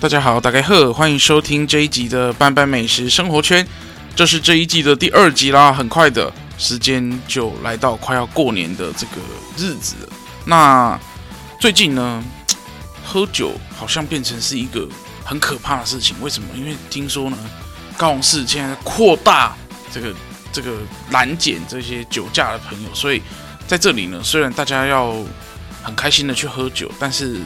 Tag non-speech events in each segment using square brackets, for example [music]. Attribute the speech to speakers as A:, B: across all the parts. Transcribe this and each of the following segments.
A: 大家好，大家好，欢迎收听这一集的班班美食生活圈。这是这一季的第二集啦，很快的时间就来到快要过年的这个日子了。那最近呢，喝酒好像变成是一个很可怕的事情。为什么？因为听说呢，高雄市现在扩大这个这个拦检这些酒驾的朋友，所以在这里呢，虽然大家要很开心的去喝酒，但是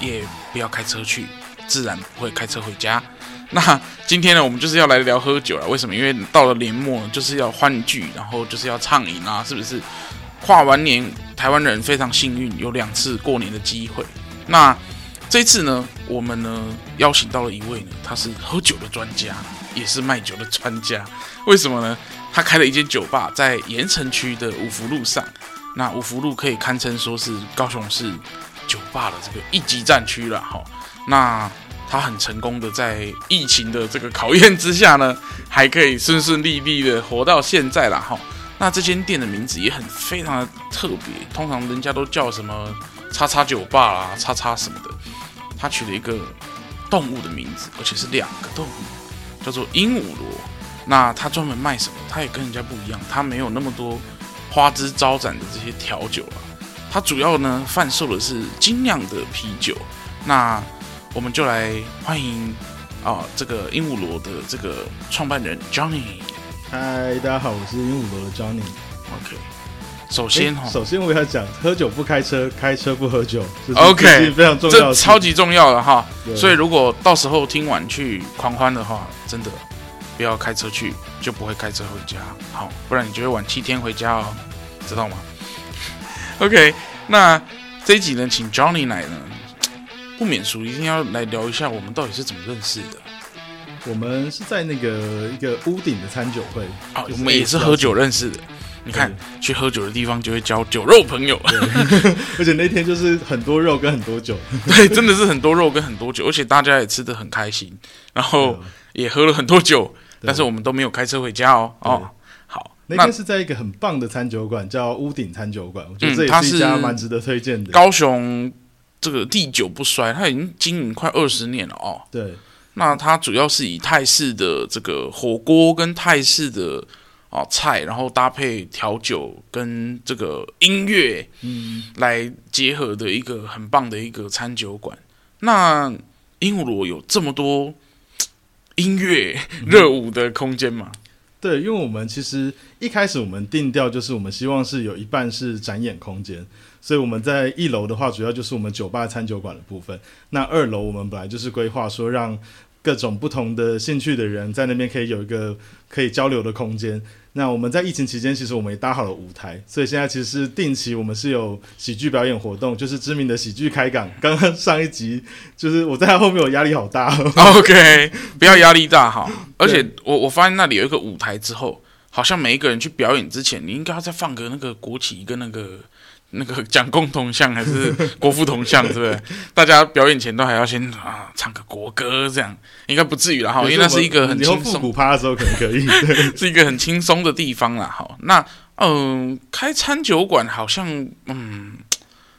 A: 也不要开车去。自然不会开车回家。那今天呢，我们就是要来聊喝酒了。为什么？因为到了年末，就是要欢聚，然后就是要畅饮啊，是不是？跨完年，台湾人非常幸运，有两次过年的机会。那这次呢，我们呢邀请到了一位呢，他是喝酒的专家，也是卖酒的专家。为什么呢？他开了一间酒吧，在盐城区的五福路上。那五福路可以堪称说是高雄市酒吧的这个一级战区了，哈。那他很成功的在疫情的这个考验之下呢，[laughs] 还可以顺顺利利的活到现在了哈。那这间店的名字也很非常的特别，通常人家都叫什么叉叉酒吧啦、叉叉什么的，他取了一个动物的名字，而且是两个动物，叫做鹦鹉螺。那他专门卖什么？他也跟人家不一样，他没有那么多花枝招展的这些调酒了，他主要呢贩售的是精酿的啤酒。那我们就来欢迎啊，这个鹦鹉螺的这个创办人 Johnny。
B: 嗨，大家好，我是鹦鹉螺的 Johnny。
A: OK，首先哈，
B: 首先我要讲，喝酒不开车，开车不喝酒。
A: OK，
B: 非常重要，
A: 这超级重要的哈。所以如果到时候听完去狂欢的话，真的不要开车去，就不会开车回家。好，不然你就会晚七天回家哦，知道吗？OK，那这一集呢，请 Johnny 来呢。不免俗，一定要来聊一下我们到底是怎么认识的。
B: 我们是在那个一个屋顶的餐酒会
A: 啊，我们也是喝酒认识的。你看，去喝酒的地方就会交酒肉朋友，[laughs]
B: 而且那天就是很多肉跟很多酒，[laughs]
A: 对，真的是很多肉跟很多酒，而且大家也吃的很开心，然后也喝了很多酒，但是我们都没有开车回家哦。哦，好，
B: 那天是在一个很棒的餐酒馆，叫屋顶餐酒馆，我觉得这也是一家蛮值得推荐的，
A: 高雄。这个历久不衰，它已经经营快二十年了哦。
B: 对，
A: 那它主要是以泰式的这个火锅跟泰式的啊菜，然后搭配调酒跟这个音乐，嗯，来结合的一个很棒的一个餐酒馆。那鹦鹉螺有这么多音乐热舞的空间吗？嗯，
B: 对，因为我们其实一开始我们定调就是我们希望是有一半是展演空间。所以我们在一楼的话，主要就是我们酒吧餐酒馆的部分。那二楼我们本来就是规划说，让各种不同的兴趣的人在那边可以有一个可以交流的空间。那我们在疫情期间，其实我们也搭好了舞台，所以现在其实是定期我们是有喜剧表演活动，就是知名的喜剧开港。刚刚上一集就是我在他后面，我压力好大。[laughs]
A: OK，不要压力大哈。而且我我发现那里有一个舞台之后，好像每一个人去表演之前，你应该要再放个那个国旗跟那个。那个蒋公铜像还是 [laughs] 国父铜像，是不是？大家表演前都还要先啊唱个国歌，这样应该不至于了哈，因为那是一个很轻松。复
B: 古趴的时候可能可以，[laughs]
A: 是一个很轻松的地方啦。好，那嗯，开餐酒馆好像嗯，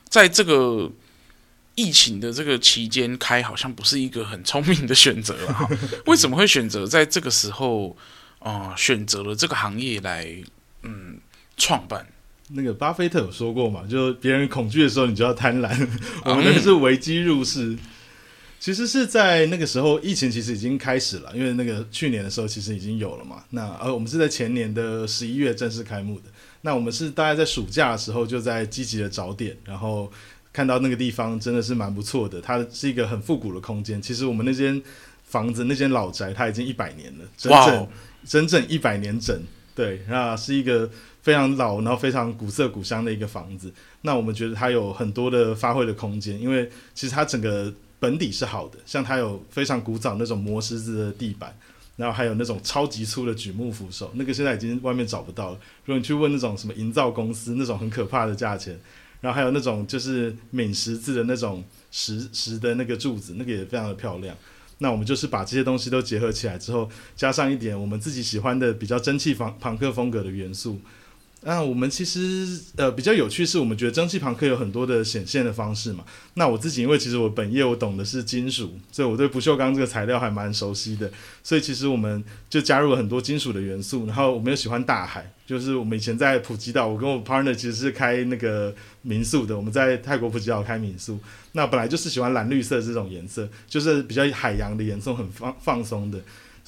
A: 在这个疫情的这个期间开，好像不是一个很聪明的选择了哈。为什么会选择在这个时候啊、呃，选择了这个行业来嗯创办？
B: 那个巴菲特有说过嘛，就别人恐惧的时候，你就要贪婪。[laughs] 我们是危机入市，其实是在那个时候，疫情其实已经开始了，因为那个去年的时候其实已经有了嘛。那呃我们是在前年的十一月正式开幕的。那我们是大概在暑假的时候就在积极的找点，然后看到那个地方真的是蛮不错的，它是一个很复古的空间。其实我们那间房子那间老宅它已经一百年了，整整整整一百年整。对，那是一个。非常老，然后非常古色古香的一个房子。那我们觉得它有很多的发挥的空间，因为其实它整个本底是好的，像它有非常古早那种磨石子的地板，然后还有那种超级粗的榉木扶手，那个现在已经外面找不到了。如果你去问那种什么营造公司，那种很可怕的价钱。然后还有那种就是闽十字的那种石石的那个柱子，那个也非常的漂亮。那我们就是把这些东西都结合起来之后，加上一点我们自己喜欢的比较蒸汽朋朋克风格的元素。那我们其实呃比较有趣是，我们觉得蒸汽朋克有很多的显现的方式嘛。那我自己因为其实我本业我懂的是金属，所以我对不锈钢这个材料还蛮熟悉的。所以其实我们就加入了很多金属的元素，然后我们又喜欢大海，就是我们以前在普吉岛，我跟我 partner 其实是开那个民宿的，我们在泰国普吉岛开民宿。那本来就是喜欢蓝绿色这种颜色，就是比较海洋的颜色，很放放松的。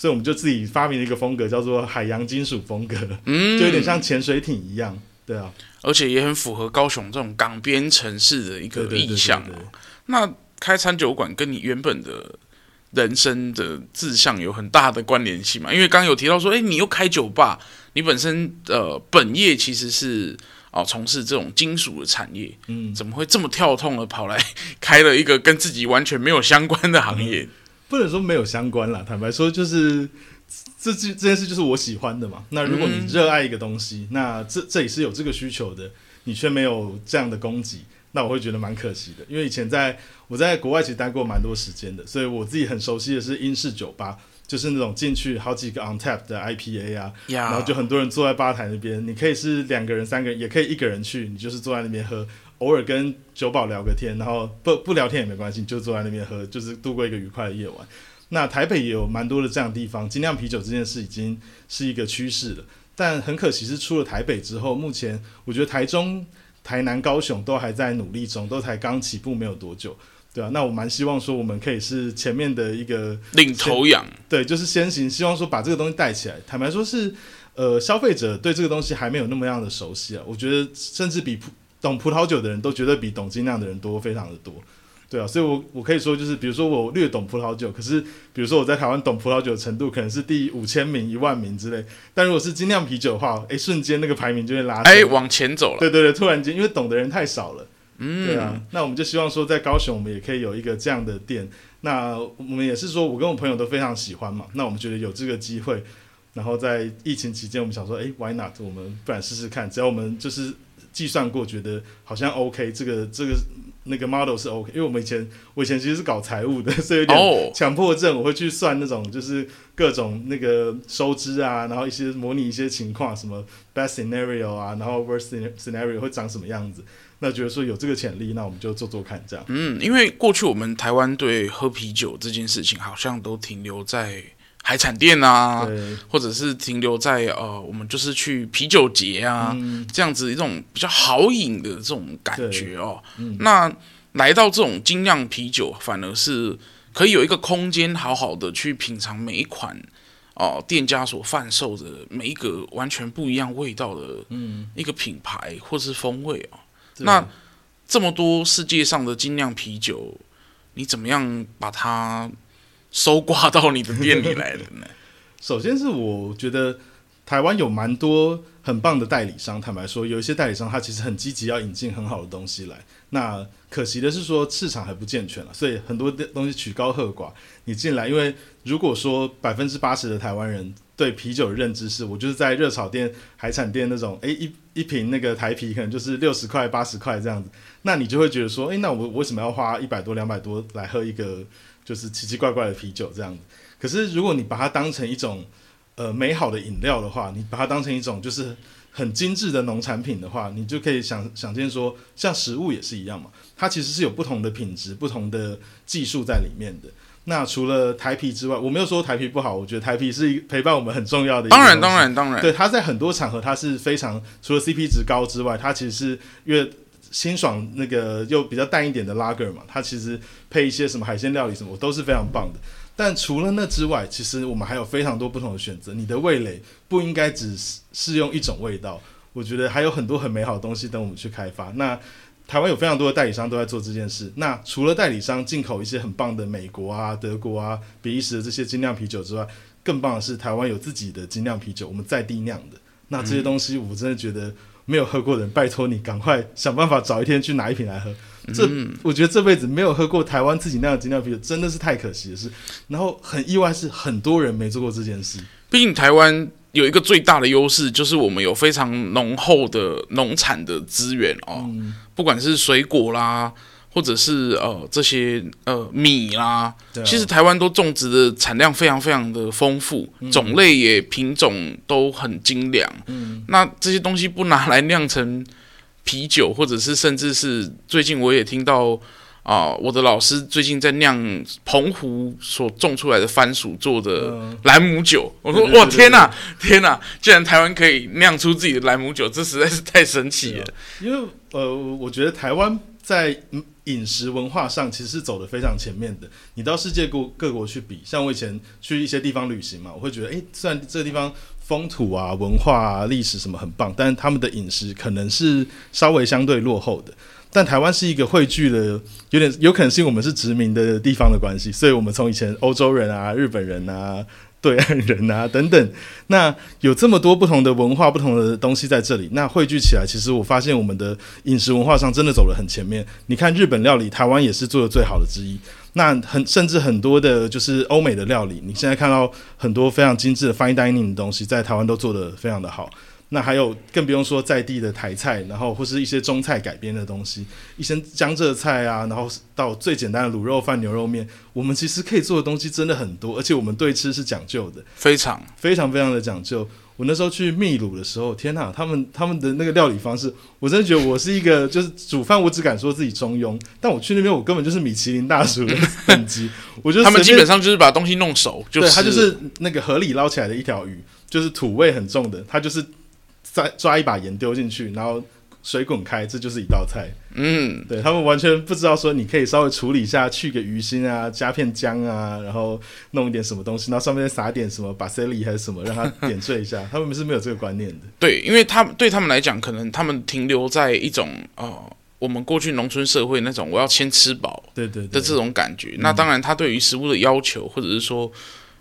B: 所以我们就自己发明了一个风格，叫做海洋金属风格，嗯，就有点像潜水艇一样，对啊，
A: 而且也很符合高雄这种港边城市的一个意象。那开餐酒馆跟你原本的人生的志向有很大的关联性嘛？因为刚刚有提到说，哎、欸，你又开酒吧，你本身呃本业其实是哦从事这种金属的产业，嗯，怎么会这么跳痛的跑来开了一个跟自己完全没有相关的行业？嗯
B: 不能说没有相关啦，坦白说，就是这这这件事就是我喜欢的嘛。那如果你热爱一个东西，嗯、那这这里是有这个需求的，你却没有这样的供给，那我会觉得蛮可惜的。因为以前在我在国外其实待过蛮多时间的，所以我自己很熟悉的是英式酒吧，就是那种进去好几个 on tap 的 IPA 啊.然后就很多人坐在吧台那边，你可以是两个人、三个人，也可以一个人去，你就是坐在那边喝。偶尔跟酒保聊个天，然后不不聊天也没关系，就坐在那边喝，就是度过一个愉快的夜晚。那台北也有蛮多的这样的地方，精酿啤酒这件事已经是一个趋势了。但很可惜是出了台北之后，目前我觉得台中、台南、高雄都还在努力中，都才刚起步没有多久，对啊，那我蛮希望说我们可以是前面的一个
A: 领头羊，
B: 对，就是先行，希望说把这个东西带起来。坦白说是，呃，消费者对这个东西还没有那么样的熟悉啊，我觉得甚至比普懂葡萄酒的人都绝对比懂精酿的人多，非常的多，对啊，所以我我可以说就是，比如说我略懂葡萄酒，可是比如说我在台湾懂葡萄酒的程度可能是第五千名、一万名之类，但如果是精酿啤酒的话，诶，瞬间那个排名就会拉，
A: 哎，往前走了，
B: 对对对，突然间因为懂的人太少了，嗯，对啊，那我们就希望说在高雄我们也可以有一个这样的店，那我们也是说我跟我朋友都非常喜欢嘛，那我们觉得有这个机会，然后在疫情期间我们想说，诶，Why not？我们不然试试看，只要我们就是。计算过，觉得好像 OK，这个这个那个 model 是 OK，因为我们以前我以前其实是搞财务的，[laughs] 所以有点强迫症，我会去算那种就是各种那个收支啊，然后一些模拟一些情况，什么 best scenario 啊，然后 worst scenario 会长什么样子，那觉得说有这个潜力，那我们就做做看这样。
A: 嗯，因为过去我们台湾对喝啤酒这件事情好像都停留在。海产店啊，或者是停留在呃，我们就是去啤酒节啊，嗯、这样子一种比较好饮的这种感觉哦。嗯、那来到这种精酿啤酒，反而是可以有一个空间，好好的去品尝每一款哦、呃、店家所贩售的每一个完全不一样味道的嗯一个品牌或是风味哦。嗯、那这么多世界上的精酿啤酒，你怎么样把它？收挂到你的店里来了呢？[laughs]
B: 首先是我觉得台湾有蛮多很棒的代理商，坦白说，有一些代理商他其实很积极要引进很好的东西来。那可惜的是说市场还不健全了，所以很多东西曲高和寡。你进来，因为如果说百分之八十的台湾人对啤酒的认知是我就是在热炒店、海产店那种，诶，一一瓶那个台啤可能就是六十块、八十块这样子，那你就会觉得说，诶，那我为什么要花一百多、两百多来喝一个？就是奇奇怪怪的啤酒这样子，可是如果你把它当成一种呃美好的饮料的话，你把它当成一种就是很精致的农产品的话，你就可以想想见说，像食物也是一样嘛，它其实是有不同的品质、不同的技术在里面的。那除了台啤之外，我没有说台啤不好，我觉得台啤是一陪伴我们很重要的一个。当
A: 然，当然，当然，
B: 对，它在很多场合它是非常除了 CP 值高之外，它其实是因为。清爽那个又比较淡一点的拉格嘛，它其实配一些什么海鲜料理什么都是非常棒的。但除了那之外，其实我们还有非常多不同的选择。你的味蕾不应该只适用一种味道，我觉得还有很多很美好的东西等我们去开发。那台湾有非常多的代理商都在做这件事。那除了代理商进口一些很棒的美国啊、德国啊、比利时的这些精酿啤酒之外，更棒的是台湾有自己的精酿啤酒，我们在地酿的。那这些东西我真的觉得。没有喝过的人，拜托你赶快想办法找一天去拿一瓶来喝。这，嗯、我觉得这辈子没有喝过台湾自己酿的精酿啤酒，真的是太可惜的事。然后很意外是很多人没做过这件事。
A: 毕竟台湾有一个最大的优势，就是我们有非常浓厚的农产的资源哦，
B: 嗯、
A: 不管是水果啦，或者是呃这些呃米啦，其实台湾都种植的产量非常非常的丰富，
B: 嗯、
A: 种类也品种都很精良。
B: 嗯，
A: 那这些东西不拿来酿成啤酒，或者是甚至是最近我也听到。啊、呃，我的老师最近在酿澎湖所种出来的番薯做的兰姆酒。嗯、我说哇，天哪，天哪！居然台湾可以酿出自己的兰姆酒，这实在是太神奇了。
B: 因为呃，我觉得台湾在饮食文化上其实是走得非常前面的。你到世界各各国去比，像我以前去一些地方旅行嘛，我会觉得，诶，虽然这个地方风土啊、文化啊、历史什么很棒，但是他们的饮食可能是稍微相对落后的。但台湾是一个汇聚的，有点有可能是因为我们是殖民的地方的关系，所以我们从以前欧洲人啊、日本人啊、[laughs] 对岸人啊等等，那有这么多不同的文化、不同的东西在这里，那汇聚起来，其实我发现我们的饮食文化上真的走了很前面。你看日本料理，台湾也是做的最好的之一。那很甚至很多的就是欧美的料理，你现在看到很多非常精致的 fine dining 的东西，在台湾都做得非常的好。那还有更不用说在地的台菜，然后或是一些中菜改编的东西，一些江浙菜啊，然后到最简单的卤肉饭、牛肉面，我们其实可以做的东西真的很多，而且我们对吃是讲究的，
A: 非常
B: 非常非常的讲究。我那时候去秘鲁的时候，天哪，他们他们的那个料理方式，我真的觉得我是一个就是煮饭，我只敢说自己中庸，但我去那边，我根本就是米其林大厨的等级。[laughs] 我觉得
A: 他们基本上就是把东西弄熟，就是、
B: 对，他就是那个河里捞起来的一条鱼，就是土味很重的，他就是。再抓一把盐丢进去，然后水滚开，这就是一道菜。嗯，对，他们完全不知道说你可以稍微处理一下，去个鱼腥啊，加片姜啊，然后弄一点什么东西，然后上面再撒点什么巴西里还是什么，让它点缀一下。[laughs] 他们是没有这个观念的。
A: 对，因为他们对他们来讲，可能他们停留在一种呃，我们过去农村社会那种我要先吃饱
B: 对对
A: 的这种感觉。那当然，他对于食物的要求，或者是说。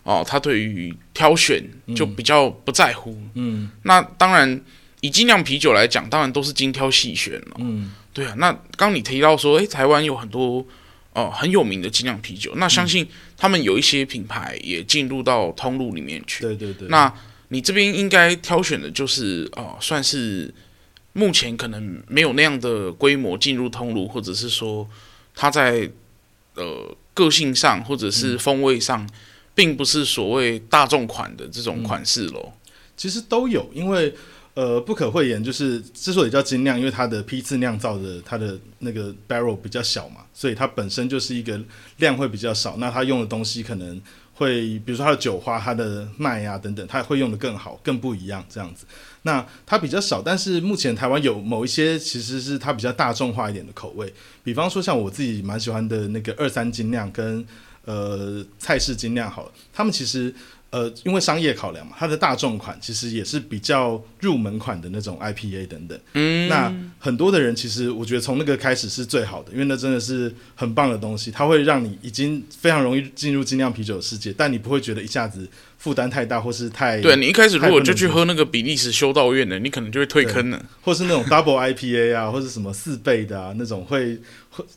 A: 哦，他对于挑选就比较不在乎。嗯，那当然，以精酿啤酒来讲，当然都是精挑细选了。嗯，对啊。那刚你提到说，诶，台湾有很多哦、呃、很有名的精酿啤酒，那相信他们有一些品牌也进入到通路里面去。
B: 对对对。
A: 那你这边应该挑选的就是哦、呃，算是目前可能没有那样的规模进入通路，或者是说他在呃个性上或者是风味上。嗯并不是所谓大众款的这种款式咯、嗯，其实都有，因为呃不可讳言，就是之所以叫精酿，因为它的批次酿造的它的那个 barrel 比较小嘛，所以它本身就是一个量会比较少，那它用的东西可能会，比如说它的酒花、它的麦啊等等，它会用的更好、更不一样这样子。那它比较少，但是目前台湾有某一些其实是它比较大众化一点的口味，比方说像我自己蛮喜欢的那个二三精酿跟。呃，菜式精酿好了，他们其实呃，因为商业考量嘛，它的大众款其实也是比较入门款的那种 IPA 等等。嗯，那很多的人其实我觉得从那个开始是最好的，因为那真的是很棒的东西，它会让你已经非常容易进入精酿啤酒的世界，但你不会觉得一下子。负担太大，或是太对，你一开始如果就去喝那个比利时修道院的，你可能就会退坑了，
B: 或是那种 Double IPA 啊，或是什么四倍的啊，那种会会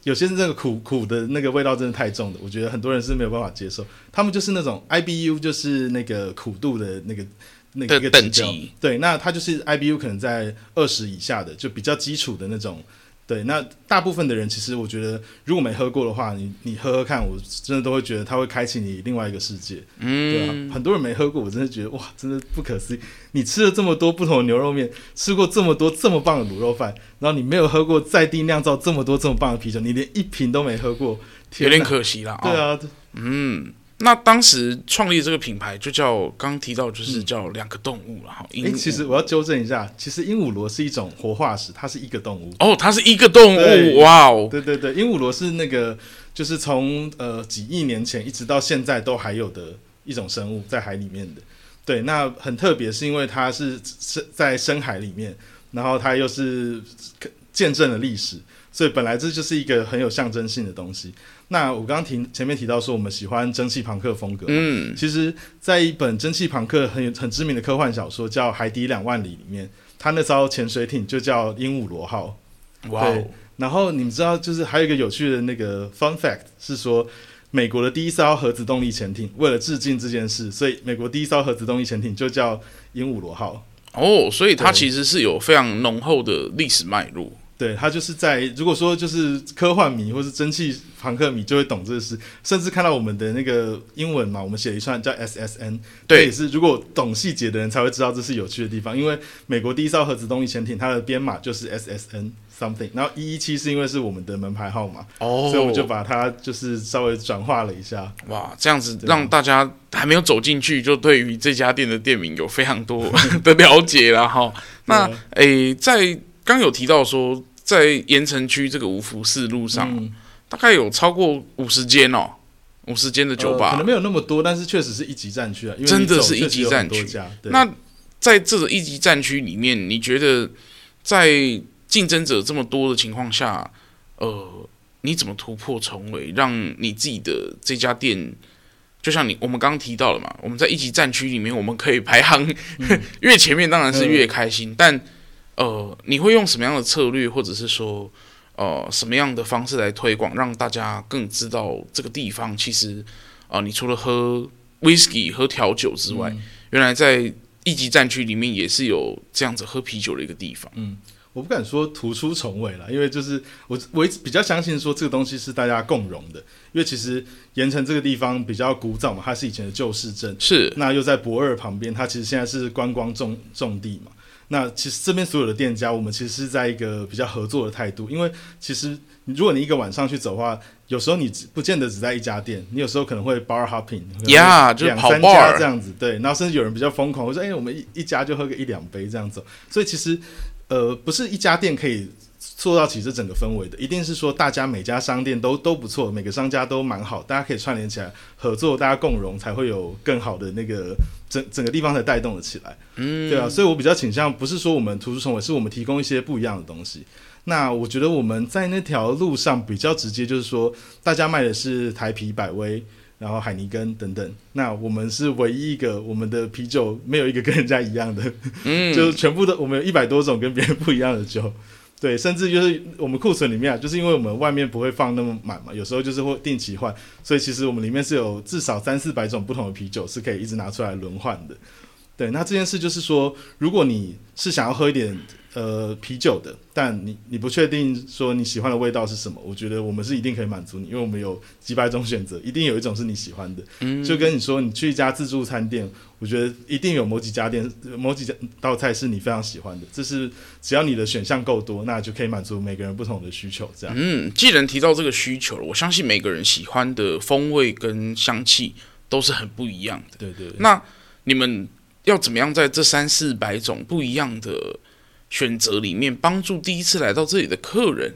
B: 有些是那个苦苦的那个味道真的太重的，我觉得很多人是没有办法接受。他们就是那种 IBU，就是那个苦度的那个那个一个
A: 等级，
B: 对，那它就是 IBU 可能在二十以下的，就比较基础的那种。对，那大部分的人其实我觉得，如果没喝过的话，你你喝喝看，我真的都会觉得它会开启你另外一个世界。嗯，对啊，很多人没喝过，我真的觉得哇，真的不可思议。你吃了这么多不同的牛肉面，吃过这么多这么棒的卤肉饭，然后你没有喝过在地酿造这么多这么棒的啤酒，你连一瓶都没喝过，
A: 有点可惜了。
B: 对啊，
A: 哦、嗯。那当时创立这个品牌就叫刚刚提到就是叫两个动物了哈。哎、
B: 嗯，其实我要纠正一下，其实鹦鹉螺是一种活化石，它是一个动物。
A: 哦，它是一个动物，哇哦！
B: 对对对，鹦鹉螺是那个就是从呃几亿年前一直到现在都还有的一种生物，在海里面的。对，那很特别，是因为它是深在深海里面，然后它又是见证了历史，所以本来这就是一个很有象征性的东西。那我刚刚提前面提到说，我们喜欢蒸汽朋克风格。嗯，其实，在一本蒸汽朋克很很知名的科幻小说叫《海底两万里》里面，它那艘潜水艇就叫鹦鹉螺号。哇哦！然后你们知道，就是还有一个有趣的那个 fun fact 是说，美国的第一艘核子动力潜艇，为了致敬这件事，所以美国第一艘核子动力潜艇就叫鹦鹉螺号。
A: 哦，所以它其实是有非常浓厚的历史脉络。
B: 对，他就是在如果说就是科幻迷或是蒸汽朋克迷就会懂这个事，甚至看到我们的那个英文嘛，我们写了一串叫 SSN，对，也是如果懂细节的人才会知道这是有趣的地方，因为美国第一艘核子动力潜艇它的编码就是 SSN something，然后一一七是因为是我们的门牌号码，哦，所以我们就把它就是稍微转化了一下。
A: 哇，这样子让大家还没有走进去就对于这家店的店名有非常多 [laughs] 的了解了哈。那诶，在刚有提到说，在盐城区这个五福寺路上，嗯、大概有超过五十间哦，五十间的酒吧，
B: 呃，可能没有那么多，但是确实是一级战区啊，
A: 真的是一级战区。那在这个一级战区里面，你觉得在竞争者这么多的情况下，呃，你怎么突破重围，让你自己的这家店，就像你我们刚刚提到了嘛，我们在一级战区里面，我们可以排行、嗯、[laughs] 越前面，当然是越开心，嗯、但。呃，你会用什么样的策略，或者是说，呃，什么样的方式来推广，让大家更知道这个地方？其实，啊、呃，你除了喝 whisky 喝调酒之外，嗯、原来在一级战区里面也是有这样子喝啤酒的一个地方。
B: 嗯，我不敢说突出重围了，因为就是我我一直比较相信说这个东西是大家共荣的，因为其实盐城这个地方比较古早嘛，它是以前的旧市镇，是那又在博二旁边，它其实现在是观光重重地嘛。那其实这边所有的店家，我们其实是在一个比较合作的态度，因为其实如果你一个晚上去走的话，有时候你不见得只在一家店，你有时候可能会 bar hopping，
A: 呀，两三
B: 家这样子，对，然后甚至有人比较疯狂，我说，哎，我们一一家就喝个一两杯这样子，所以其实呃，不是一家店可以。塑造起这整个氛围的，一定是说大家每家商店都都不错，每个商家都蛮好，大家可以串联起来合作，大家共荣，才会有更好的那个整整个地方才带动了起来。嗯，对啊，所以我比较倾向不是说我们突出重围，是我们提供一些不一样的东西。那我觉得我们在那条路上比较直接，就是说大家卖的是台啤、百威，然后海尼根等等，那我们是唯一一个我们的啤酒没有一个跟人家一样的，嗯，就是全部都我们有一百多种跟别人不一样的酒。对，甚至就是我们库存里面啊，就是因为我们外面不会放那么满嘛，有时候就是会定期换，所以其实我们里面是有至少三四百种不同的啤酒是可以一直拿出来轮换的。对，那这件事就是说，如果你是想要喝一点。呃，啤酒的，但你你不确定说你喜欢的味道是什么？我觉得我们是一定可以满足你，因为我们有几百种选择，一定有一种是你喜欢的。嗯，就跟你说，你去一家自助餐店，我觉得一定有某几家店、某几道菜是你非常喜欢的。这是只要你的选项够多，那就可以满足每个人不同的需求。这样，
A: 嗯，既然提到这个需求了，我相信每个人喜欢的风味跟香气都是很不一样的。
B: 对，对对。
A: 那你们要怎么样在这三四百种不一样的选择里面帮助第一次来到这里的客人，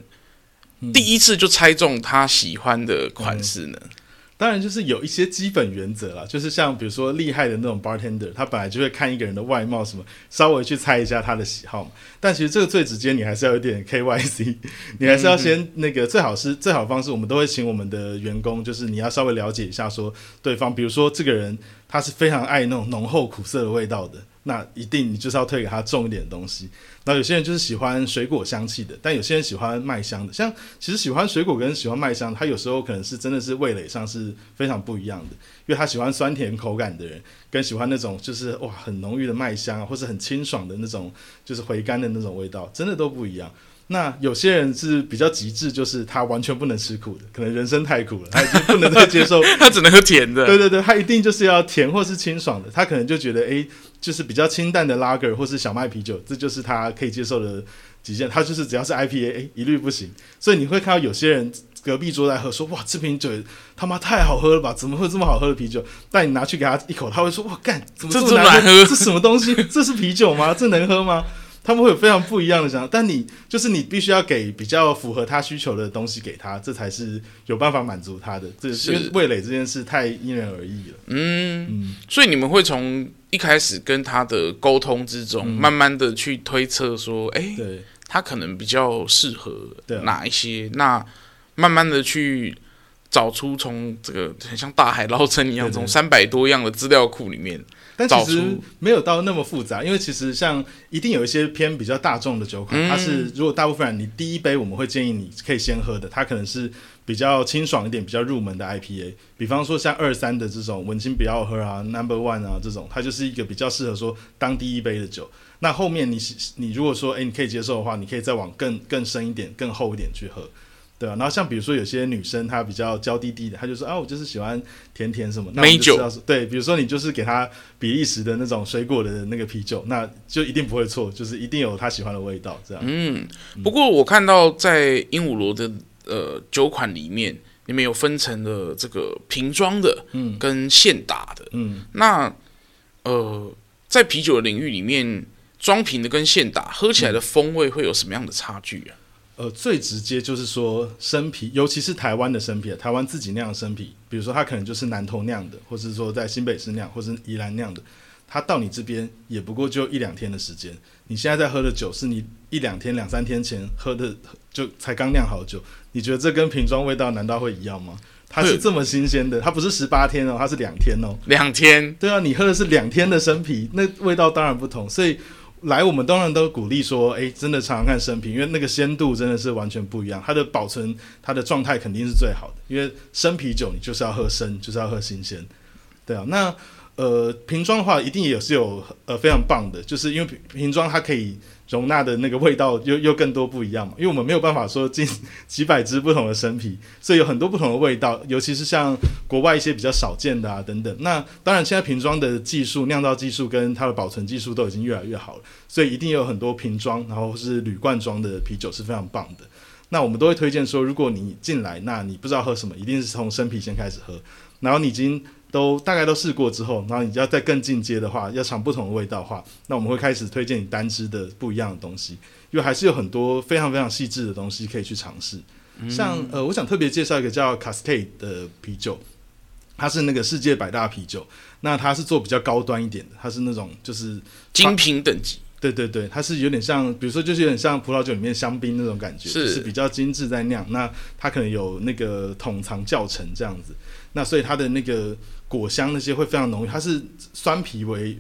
A: 嗯、第一次就猜中他喜欢的款式呢？嗯、
B: 当然就是有一些基本原则啦，就是像比如说厉害的那种 bartender，他本来就会看一个人的外貌什么，稍微去猜一下他的喜好嘛。但其实这个最直接，你还是要有点 KYC，[laughs] 你还是要先那个最好是最好方式，我们都会请我们的员工，就是你要稍微了解一下说对方，比如说这个人他是非常爱那种浓厚苦涩的味道的。那一定你就是要推给他重一点的东西。那有些人就是喜欢水果香气的，但有些人喜欢麦香的。像其实喜欢水果跟喜欢麦香，他有时候可能是真的是味蕾上是非常不一样的。因为他喜欢酸甜口感的人，跟喜欢那种就是哇很浓郁的麦香啊，或是很清爽的那种就是回甘的那种味道，真的都不一样。那有些人是比较极致，就是他完全不能吃苦的，可能人生太苦了，他已经不能再接受，[laughs]
A: 他只能喝甜的。
B: 对对对，他一定就是要甜或是清爽的，他可能就觉得哎，就是比较清淡的拉格或是小麦啤酒，这就是他可以接受的极限。他就是只要是 IPA，哎，一律不行。所以你会看到有些人隔壁桌在喝，说哇这瓶酒他妈太好喝了吧？怎么会这么好喝的啤酒？但你拿去给他一口，他会说哇干，怎么这么难喝？这什么东西？这是啤酒吗？这能喝吗？他们会有非常不一样的想法，但你就是你必须要给比较符合他需求的东西给他，这才是有办法满足他的。这是味蕾这件事太因人而异了。嗯
A: 嗯，所以你们会从一开始跟他的沟通之中，嗯、慢慢的去推测说，哎、欸，他可能比较适合哪一些，啊、那慢慢的去。找出从这个很像大海捞针一样，从三百多样的资料库里面。
B: 但其实没有到那么复杂，因为其实像一定有一些偏比较大众的酒款，嗯、它是如果大部分人你第一杯我们会建议你可以先喝的，它可能是比较清爽一点、比较入门的 IPA，比方说像二三的这种文青不要喝啊、Number One 啊这种，它就是一个比较适合说当第一杯的酒。那后面你你如果说哎你可以接受的话，你可以再往更更深一点、更厚一点去喝。对啊，然后像比如说有些女生她比较娇滴滴的，她就说啊，我就是喜欢甜甜什么，那
A: 美酒。
B: 对，比如说你就是给她比利时的那种水果的那个啤酒，那就一定不会错，就是一定有她喜欢的味道。这样。嗯，
A: 不过我看到在鹦鹉螺的呃酒款里面，里面有分成了这个瓶装的，嗯，跟现打的，嗯，那呃在啤酒的领域里面，装瓶的跟现打喝起来的风味会有什么样的差距啊？
B: 呃，最直接就是说生啤，尤其是台湾的生啤，台湾自己酿的生啤，比如说它可能就是南投酿的，或是说在新北市酿，或是宜兰酿的，它到你这边也不过就一两天的时间。你现在在喝的酒是你一两天、两三天前喝的，就才刚酿好酒，你觉得这跟瓶装味道难道会一样吗？它是这么新鲜的，它不是十八天哦，它是两天哦，
A: 两天。
B: 对啊，你喝的是两天的生啤，那味道当然不同，所以。来，我们当然都鼓励说，哎，真的尝尝看生啤，因为那个鲜度真的是完全不一样，它的保存、它的状态肯定是最好的。因为生啤酒你就是要喝生，就是要喝新鲜，对啊。那呃，瓶装的话一定也是有呃非常棒的，就是因为瓶瓶装它可以。容纳的那个味道又又更多不一样嘛，因为我们没有办法说进 [laughs] 几百只不同的生啤，所以有很多不同的味道，尤其是像国外一些比较少见的啊等等。那当然，现在瓶装的技术、酿造技术跟它的保存技术都已经越来越好了，所以一定有很多瓶装，然后是铝罐装的啤酒是非常棒的。那我们都会推荐说，如果你进来，那你不知道喝什么，一定是从生啤先开始喝，然后你已经。都大概都试过之后，然后你要再更进阶的话，要尝不同的味道的话，那我们会开始推荐你单支的不一样的东西，因为还是有很多非常非常细致的东西可以去尝试。像呃，我想特别介绍一个叫 Cascade 的啤酒，它是那个世界百大啤酒，那它是做比较高端一点的，它是那种就是
A: 精品等级。
B: 对对对，它是有点像，比如说就是有点像葡萄酒里面香槟那种感觉，是，就是比较精致在酿。那它可能有那个桶藏教程这样子，那所以它的那个。果香那些会非常浓郁，它是酸皮为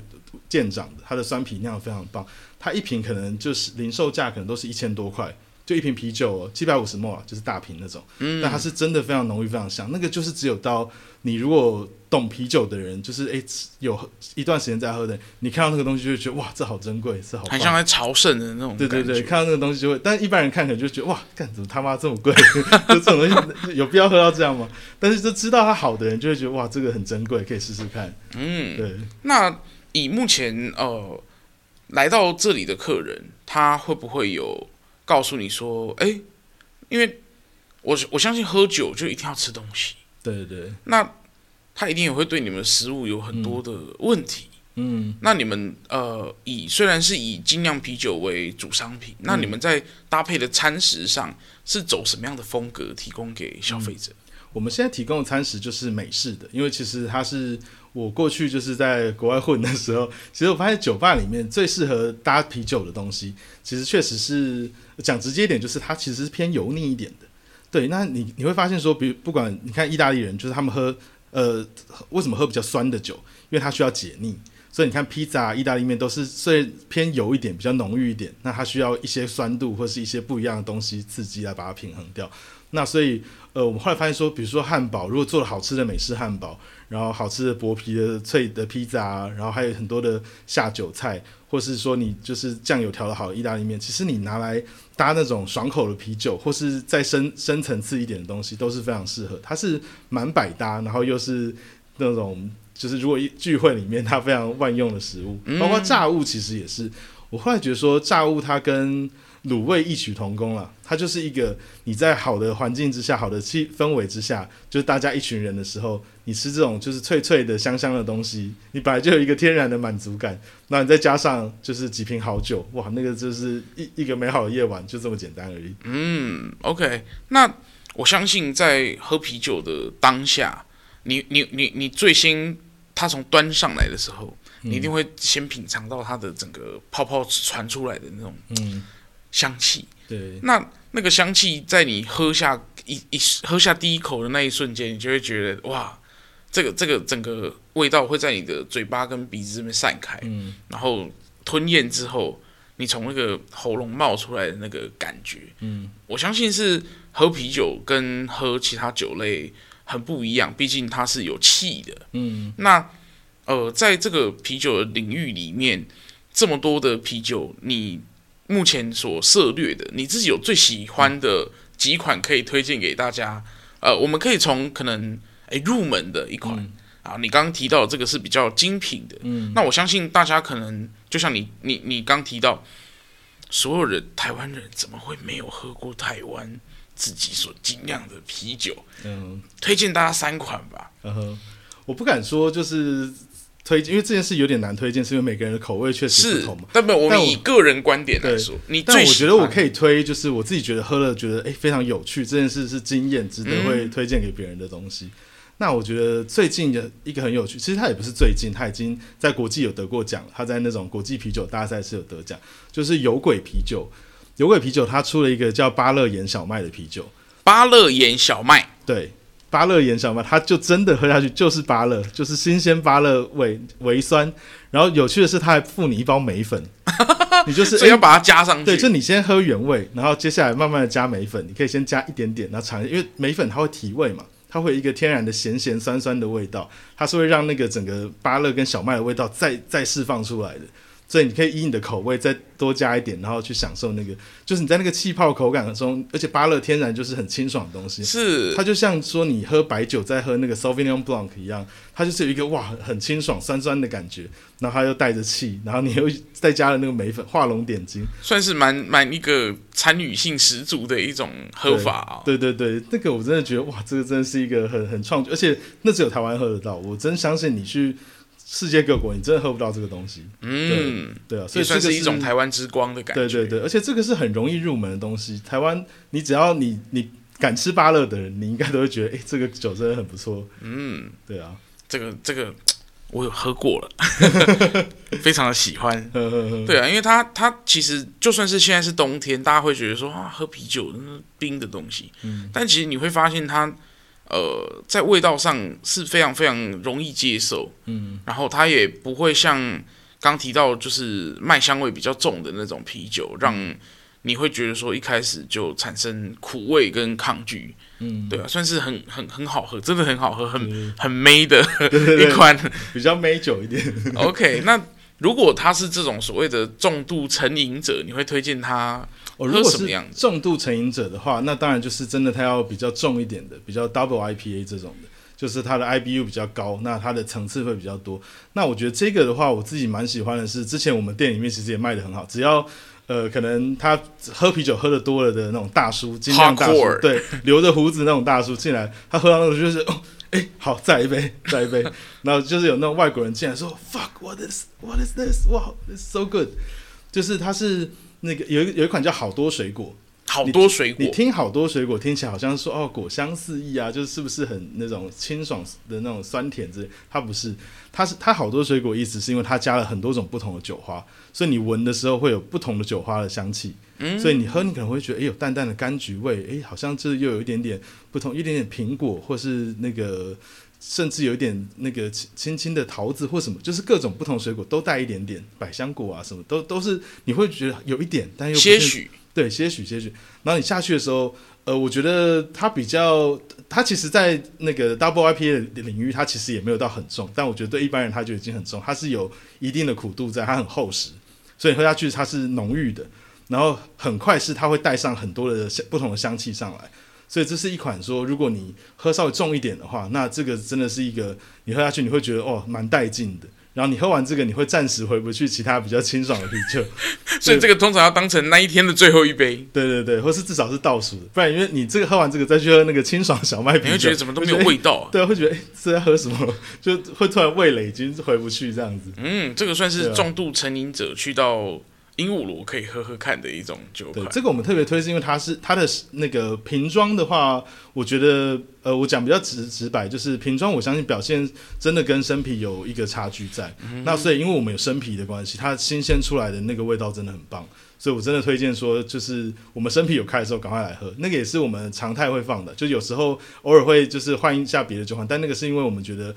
B: 见长的，它的酸皮酿非常棒。它一瓶可能就是零售价可能都是一千多块，就一瓶啤酒七百五十 ml 就是大瓶那种。嗯，但它是真的非常浓郁，非常香。那个就是只有到你如果懂啤酒的人，就是诶、欸、有一段时间在喝的，你看到那个东西就会觉得哇，这好珍贵，这好，很
A: 像在朝圣的那种。
B: 对对对，看到那个东西就会，但一般人看可能就觉得哇，干怎么他妈这么贵？[laughs] 就这种东西有必要喝到这样吗？但是就知道它好的人就会觉得哇，这个很珍贵，可以试试看。嗯，对。
A: 那以目前呃来到这里的客人，他会不会有告诉你说，哎、欸，因为我我相信喝酒就一定要吃东西。
B: 对对对。
A: 那他一定也会对你们的食物有很多的问题。嗯，那你们呃，以虽然是以精酿啤酒为主商品，嗯，那你们在搭配的餐食上是走什么样的风格提供给消费者？
B: 嗯，我们现在提供的餐食就是美式的，因为其实它是我过去就是在国外混的时候，[laughs] 其实我发现酒吧里面最适合搭啤酒的东西，其实确实是讲直接一点，就是它其实是偏油腻一点的。对，那你你会发现说，比如不管你看意大利人，就是他们喝。呃，为什么喝比较酸的酒？因为它需要解腻，所以你看披萨、意大利面都是虽偏油一点，比较浓郁一点，那它需要一些酸度或是一些不一样的东西刺激来把它平衡掉。那所以，呃，我们后来发现说，比如说汉堡，如果做了好吃的美式汉堡，然后好吃的薄皮的脆的披萨，然后还有很多的下酒菜，或是说你就是酱油调的好的意大利面，其实你拿来。搭那种爽口的啤酒，或是再深深层次一点的东西，都是非常适合。它是蛮百搭，然后又是那种就是如果一聚会里面它非常万用的食物，包括炸物其实也是。我后来觉得说炸物它跟卤味异曲同工了，它就是一个你在好的环境之下、好的气氛围之下，就是大家一群人的时候，你吃这种就是脆脆的、香香的东西，你本来就有一个天然的满足感，那你再加上就是几瓶好酒，哇，那个就是一一个美好的夜晚，就这么简单而已。
A: 嗯，OK，那我相信在喝啤酒的当下，你你你你最先他从端上来的时候，你一定会先品尝到它的整个泡泡传出来的那种嗯。香气，
B: 对，
A: 那那个香气在你喝下一一喝下第一口的那一瞬间，你就会觉得哇，这个这个整个味道会在你的嘴巴跟鼻子这边散开，嗯，然后吞咽之后，你从那个喉咙冒出来的那个感觉，嗯，我相信是喝啤酒跟喝其他酒类很不一样，毕竟它是有气的，嗯，那呃，在这个啤酒的领域里面，这么多的啤酒，你目前所涉略的，你自己有最喜欢的几款可以推荐给大家？呃，我们可以从可能诶入门的一款、嗯、啊，你刚刚提到这个是比较精品的，嗯，那我相信大家可能就像你你你刚提到，所有人台湾人怎么会没有喝过台湾自己所精酿的啤酒？嗯，推荐大家三款吧。
B: 嗯哼，我不敢说就是。推荐，因为这件事有点难推荐，是因为每个人的口味确实不同嘛。
A: 但不，我们以个人观点来说，你
B: 但我觉得我可以推，就是我自己觉得喝了觉得诶非常有趣，这件事是经验，值得会推荐给别人的东西。嗯、那我觉得最近的一个很有趣，其实它也不是最近，它已经在国际有得过奖，它在那种国际啤酒大赛是有得奖，就是有鬼啤酒。有鬼啤酒它出了一个叫芭乐盐小麦的啤酒，
A: 芭乐盐小麦，
B: 对。芭乐盐小麦，它就真的喝下去就是芭乐，就是新鲜芭乐味，微酸。然后有趣的是，它还附你一包梅粉，[laughs] 你就是
A: 所以要把它加上去。
B: 对，就你先喝原味，然后接下来慢慢的加梅粉。你可以先加一点点，然后尝，因为梅粉它会提味嘛，它会有一个天然的咸咸酸酸的味道，它是会让那个整个芭乐跟小麦的味道再再释放出来的。所以你可以以你的口味再多加一点，然后去享受那个，就是你在那个气泡口感中，而且芭乐天然就是很清爽的东西，
A: 是
B: 它就像说你喝白酒在喝那个 Sauvignon Blanc 一样，它就是有一个哇很清爽酸酸的感觉，然后它又带着气，然后你又再加了那个梅粉画龙点睛，
A: 算是蛮蛮一个参与性十足的一种喝法啊、哦。
B: 对对对，那个我真的觉得哇，这个真的是一个很很创举，而且那只有台湾喝得到，我真相信你去。世界各国，你真的喝不到这个东西。嗯，对，对啊，所以这个是，
A: 是一种台湾之光的感觉。
B: 对对对，而且这个是很容易入门的东西。台湾，你只要你你敢吃芭乐的人，你应该都会觉得，哎、欸，这个酒真的很不错。嗯，对啊，
A: 这个这个 [tsk] 我有喝过了，[laughs] 非常的喜欢。[laughs] 对啊，因为它它其实就算是现在是冬天，大家会觉得说啊，喝啤酒那冰的东西。嗯，但其实你会发现它。呃，在味道上是非常非常容易接受，嗯，然后它也不会像刚提到就是麦香味比较重的那种啤酒，让你会觉得说一开始就产生苦味跟抗拒，嗯，对啊，算是很很很好喝，真的很好喝，很对。很妹的一款，[laughs]
B: 比较妹酒一点。[laughs]
A: OK，那如果他是这种所谓的重度成瘾者，你会推荐他？
B: 哦，如果是重度成瘾者的话，那当然就是真的，他要比较重一点的，比较 double IPA 这种的，就是它的 IBU 比较高，那它的层次会比较多。那我觉得这个的话，我自己蛮喜欢的是，之前我们店里面其实也卖的很好，只要呃，可能他喝啤酒喝的多了的那种大叔，精酿大叔对，留着胡子那种大叔进来，他喝到那种就是，哦，[laughs] 哎、好，再来一杯，再来一杯，然后就是有那种外国人进来说，fuck，what is，what is this，wow，it's so good，就是它是。那个有一有一款叫好多水果，
A: 好多水果，
B: 你，你听好多水果听起来好像说哦果香四溢啊，就是是不是很那种清爽的那种酸甜之类？它不是，它是它好多水果意思是因为它加了很多种不同的酒花，所以你闻的时候会有不同的酒花的香气。嗯，所以你喝你可能会觉得哎有淡淡的柑橘味，哎好像这又有一点点不同，一点点苹果或是那个。甚至有一点那个青青的桃子或什么，就是各种不同水果都带一点点百香果啊，什么都都是你会觉得有一点，但又
A: 些许
B: 对些许些许。然后你下去的时候，呃，我觉得它比较，它其实，在那个 Double IPA 的领域，它其实也没有到很重，但我觉得对一般人它就已经很重，它是有一定的苦度在，它很厚实，所以喝下去它是浓郁的，然后很快是它会带上很多的香不同的香气上来。所以这是一款说，如果你喝稍微重一点的话，那这个真的是一个你喝下去你会觉得哦蛮带劲的。然后你喝完这个，你会暂时回不去其他比较清爽的啤酒。[laughs]
A: 所以这个通常要当成那一天的最后一杯。
B: 对对对，或是至少是倒数的，不然因为你这个喝完这个再去喝那个清爽小麦啤酒，
A: 你会觉得怎么都没有味道啊。[laughs]
B: 对啊，会觉得哎是在喝什么？就会突然味蕾已经回不去这样子。
A: 嗯，这个算是重度成瘾者去到。鹦鹉螺可以喝喝看的一种酒款。
B: 对，这个我们特别推，是因为它是它的那个瓶装的话，我觉得呃，我讲比较直直白，就是瓶装，我相信表现真的跟生啤有一个差距在。嗯、那所以因为我们有生啤的关系，它新鲜出来的那个味道真的很棒。所以我真的推荐说，就是我们生啤有开的时候赶快来喝，那个也是我们常态会放的，就有时候偶尔会就是换一下别的酒款，但那个是因为我们觉得。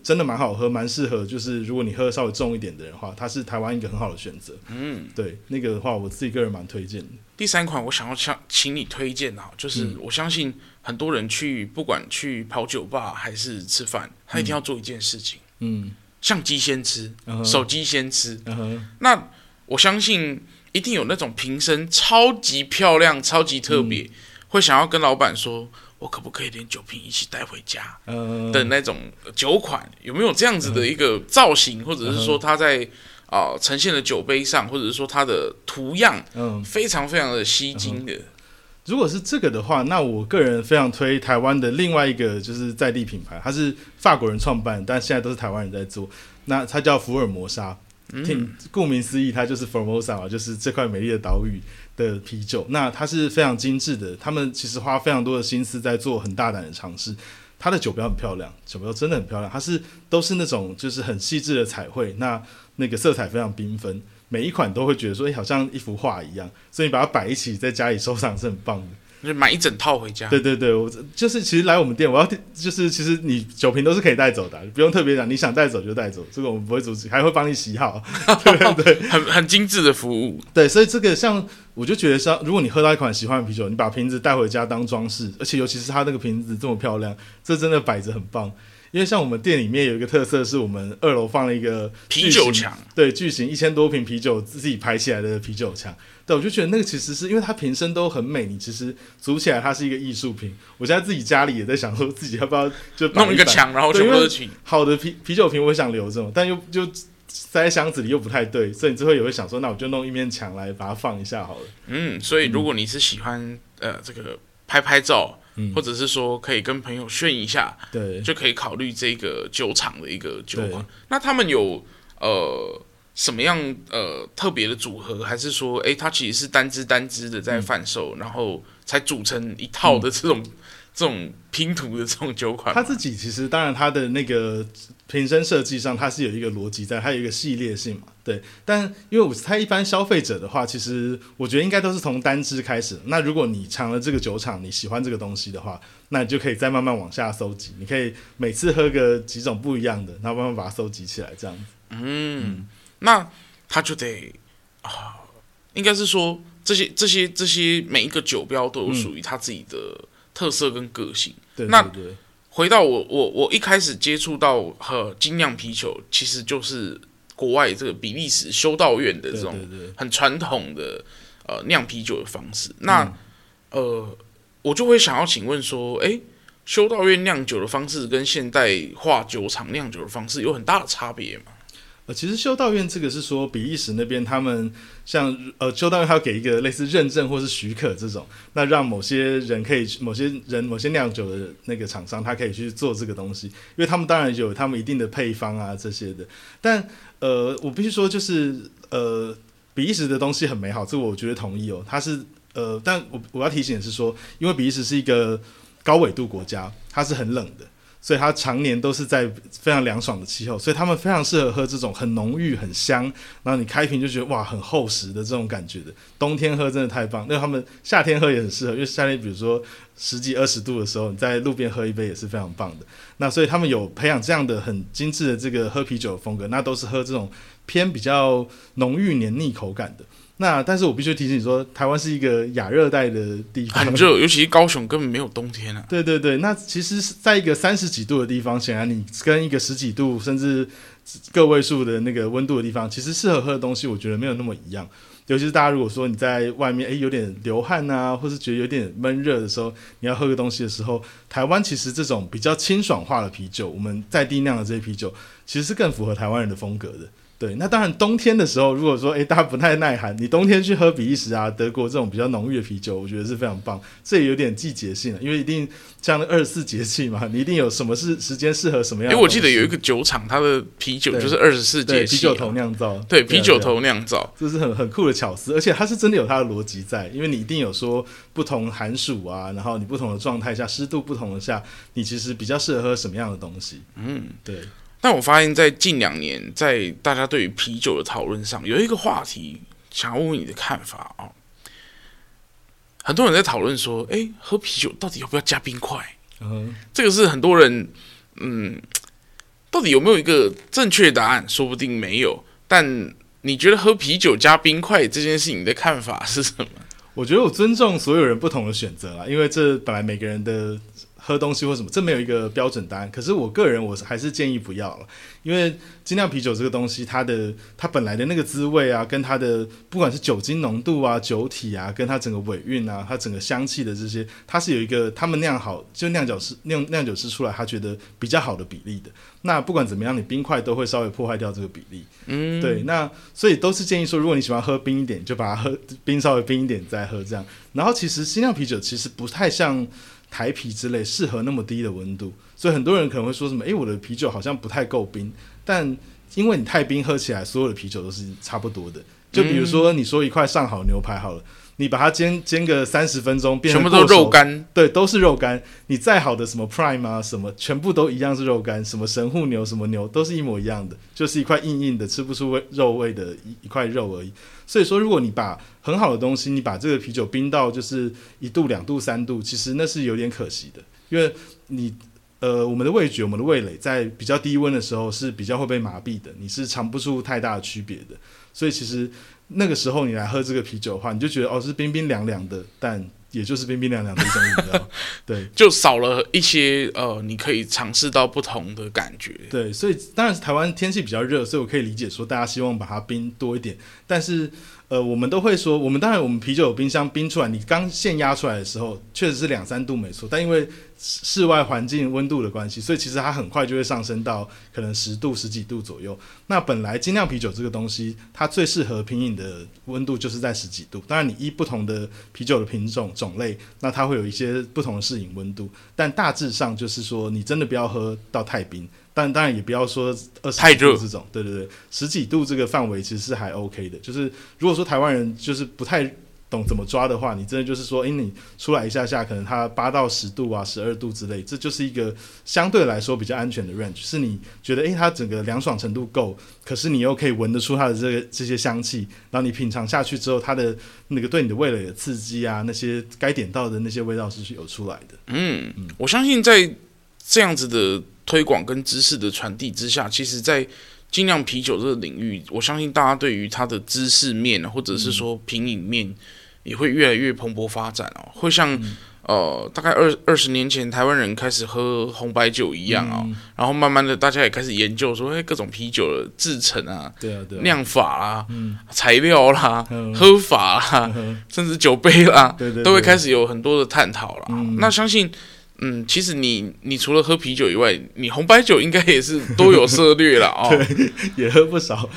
B: 真的蛮好喝，蛮适合，就是如果你喝稍微重一点的话，它是台湾一个很好的选择。嗯，对，那个的话，我自己个人蛮推荐的。
A: 第三款我想要请请你推荐啊，就是我相信很多人去不管去跑酒吧还是吃饭，他一定要做一件事情，嗯，相机先吃，嗯、手机先吃。嗯、那我相信一定有那种瓶身超级漂亮、超级特别，嗯、会想要跟老板说。我可不可以连酒瓶一起带回家？嗯的那种酒款有没有这样子的一个造型，或者是说它在啊呈现的酒杯上，或者是说它的图样，嗯，非常非常的吸睛的。
B: 如果是这个的话，那我个人非常推台湾的另外一个就是在地品牌，它是法国人创办，但现在都是台湾人在做。那它叫福尔摩沙，听顾名思义，它就是 Formosa 嘛，就是这块美丽的岛屿。的啤酒，那它是非常精致的。他们其实花非常多的心思在做很大胆的尝试。它的酒标很漂亮，酒标真的很漂亮。它是都是那种就是很细致的彩绘，那那个色彩非常缤纷，每一款都会觉得说，哎，好像一幅画一样。所以你把它摆一起，在家里收藏是很棒的。
A: 就买一整套回家。
B: 对对对，我就是其实来我们店，我要就是其实你酒瓶都是可以带走的，不用特别讲，你想带走就带走，这个我们不会阻止，还会帮你洗好。[laughs] 对对对，
A: 很很精致的服务。
B: 对，所以这个像我就觉得像，如果你喝到一款喜欢的啤酒，你把瓶子带回家当装饰，而且尤其是它那个瓶子这么漂亮，这真的摆着很棒。因为像我们店里面有一个特色，是我们二楼放了一个
A: 啤酒墙，
B: 对，巨型一千多瓶啤酒自己排起来的啤酒墙。对，我就觉得那个其实是因为它瓶身都很美，你其实组起来它是一个艺术品。我现在自己家里也在想说，自己要不要就一
A: 弄一个墙，然后就喝起。
B: 好的啤啤酒瓶，我想留着，但又就塞在箱子里又不太对，所以你之后也会想说，那我就弄一面墙来把它放一下好了。
A: 嗯，所以如果你是喜欢、嗯、呃这个拍拍照。嗯、或者是说可以跟朋友炫一下，对，就可以考虑这个酒厂的一个酒款。那他们有呃什么样呃特别的组合，还是说，哎、欸，它其实是单支单支的在贩售，嗯、然后才组成一套的这种、嗯、这种拼图的这种酒款？
B: 他自己其实当然他的那个瓶身设计上，它是有一个逻辑在，它有一个系列性嘛。对，但因为我猜一般消费者的话，其实我觉得应该都是从单支开始。那如果你尝了这个酒厂，你喜欢这个东西的话，那你就可以再慢慢往下搜集。你可以每次喝个几种不一样的，然后慢慢把它搜集起来，这样子。嗯，
A: 嗯，那他就得啊，应该是说这些这些这些每一个酒标都有属于他自己的特色跟个性。那回到我我我一开始接触到和精酿啤酒，其实就是。国外这个比利时修道院的这种很传统的呃酿啤酒的方式，那、嗯、呃我就会想要请问说，哎，修道院酿酒的方式跟现代化酒厂酿酒的方式有很大的差别
B: 吗？其实修道院这个是说比利时那边他们像呃修道院，他要给一个类似认证或是许可这种，那让某些人可以某些人某些酿酒的那个厂商他可以去做这个东西，因为他们当然有他们一定的配方啊这些的，但呃我必须说就是呃比利时的东西很美好，这个我觉得同意哦，它是呃但我我要提醒的是说，因为比利时是一个高纬度国家，它是很冷的。所以它常年都是在非常凉爽的气候，所以他们非常适合喝这种很浓郁、很香，然后你开瓶就觉得哇很厚实的这种感觉的。冬天喝真的太棒，那他们夏天喝也很适合，因为夏天比如说十几二十度的时候，你在路边喝一杯也是非常棒的。那所以他们有培养这样的很精致的这个喝啤酒的风格，那都是喝这种偏比较浓郁黏腻口感的。那但是我必须提醒你说，台湾是一个亚热带的地方，
A: 很热，尤其是高雄根本没有冬天啊。
B: 对对对，那其实是在一个三十几度的地方，显然你跟一个十几度甚至个位数的那个温度的地方，其实适合喝的东西，我觉得没有那么一样。尤其是大家如果说你在外面，诶有点流汗啊，或是觉得有点闷热的时候，你要喝个东西的时候，台湾其实这种比较清爽化的啤酒，我们在地酿的这些啤酒，其实是更符合台湾人的风格的。对，那当然冬天的时候，如果说诶大家不太耐寒，你冬天去喝比利时啊、德国这种比较浓郁的啤酒，我觉得是非常棒。这也有点季节性了，因为一定像二十四节气嘛，你一定有什么是时间适合什么样的。因为
A: 我记得有一个酒厂，它的啤酒就是二十四节气，
B: 啤酒头酿造。
A: 对，啤酒头酿造，
B: 这是很很酷的巧思，而且它是真的有它的逻辑在，因为你一定有说不同寒暑啊，然后你不同的状态下，湿度不同的下，你其实比较适合喝什么样的东西。嗯，对。
A: 但我发现，在近两年，在大家对于啤酒的讨论上，有一个话题想要问问你的看法哦。很多人在讨论说，哎，喝啤酒到底要不要加冰块？嗯，这个是很多人，嗯，到底有没有一个正确答案？说不定没有。但你觉得喝啤酒加冰块这件事情你的看法是什么？
B: 我觉得我尊重所有人不同的选择啦，因为这本来每个人的。喝东西或什么，这没有一个标准答案。可是我个人，我还是建议不要了，因为精酿啤酒这个东西，它的它本来的那个滋味啊，跟它的不管是酒精浓度啊、酒体啊，跟它整个尾韵啊、它整个香气的这些，它是有一个他们酿好就酿酒师酿酿酒师出来，他觉得比较好的比例的。那不管怎么样，你冰块都会稍微破坏掉这个比例。嗯，对。那所以都是建议说，如果你喜欢喝冰一点，就把它喝冰稍微冰一点再喝这样。然后其实精酿啤酒其实不太像。台啤之类适合那么低的温度，所以很多人可能会说什么：“诶，我的啤酒好像不太够冰。”但因为你太冰，喝起来所有的啤酒都是差不多的。就比如说，你说一块上好牛排好了，你把它煎煎个三十分钟，变成全部都肉干，对，都是肉干。你再好的什么 Prime 啊，什么全部都一样是肉干，什么神户牛什么牛都是一模一样的，就是一块硬硬的吃不出味肉味的一一块肉而已。所以说，如果你把很好的东西，你把这个啤酒冰到就是一度、两度、三度，其实那是有点可惜的，因为你呃，我们的味觉、我们的味蕾在比较低温的时候是比较会被麻痹的，你是尝不出太大的区别的。所以其实那个时候你来喝这个啤酒的话，你就觉得哦，是冰冰凉凉的，但也就是冰冰凉凉的一种饮料，对，[laughs]
A: 就少了一些呃，你可以尝试到不同的感觉。
B: 对，所以当然是台湾天气比较热，所以我可以理解说大家希望把它冰多一点，但是。呃，我们都会说，我们当然，我们啤酒有冰箱冰出来，你刚现压出来的时候，确实是两三度没错，但因为室外环境温度的关系，所以其实它很快就会上升到可能十度、十几度左右。那本来精酿啤酒这个东西，它最适合品饮的温度就是在十几度。当然，你依不同的啤酒的品种种类，那它会有一些不同的适应温度，但大致上就是说，你真的不要喝到太冰。但当然也不要说二十几度这种，对对对，十几度这个范围其实是还 OK 的。就是如果说台湾人就是不太懂怎么抓的话，你真的就是说，诶，你出来一下下，可能它八到十度啊，十二度之类，这就是一个相对来说比较安全的 range。是你觉得，诶，它整个凉爽程度够，可是你又可以闻得出它的这个这些香气，然后你品尝下去之后，它的那个对你的味蕾的刺激啊，那些该点到的那些味道是有出来的。
A: 嗯，嗯，我相信在这样子的。推广跟知识的传递之下，其实，在精酿啤酒这个领域，我相信大家对于它的知识面，或者是说品饮面，也会越来越蓬勃发展哦。会像、嗯、呃，大概二二十年前台湾人开始喝红白酒一样哦，嗯、然后慢慢的大家也开始研究说，哎，各种啤酒的制成啊，
B: 对啊，对啊，
A: 酿法啦，嗯、材料啦，嗯、喝法啦，嗯、甚至酒杯啦，对对对，都会开始有很多的探讨啦。嗯、那相信。嗯，其实你你除了喝啤酒以外，你红白酒应该也是都有涉猎了 [laughs] 哦。
B: 对，也喝不少。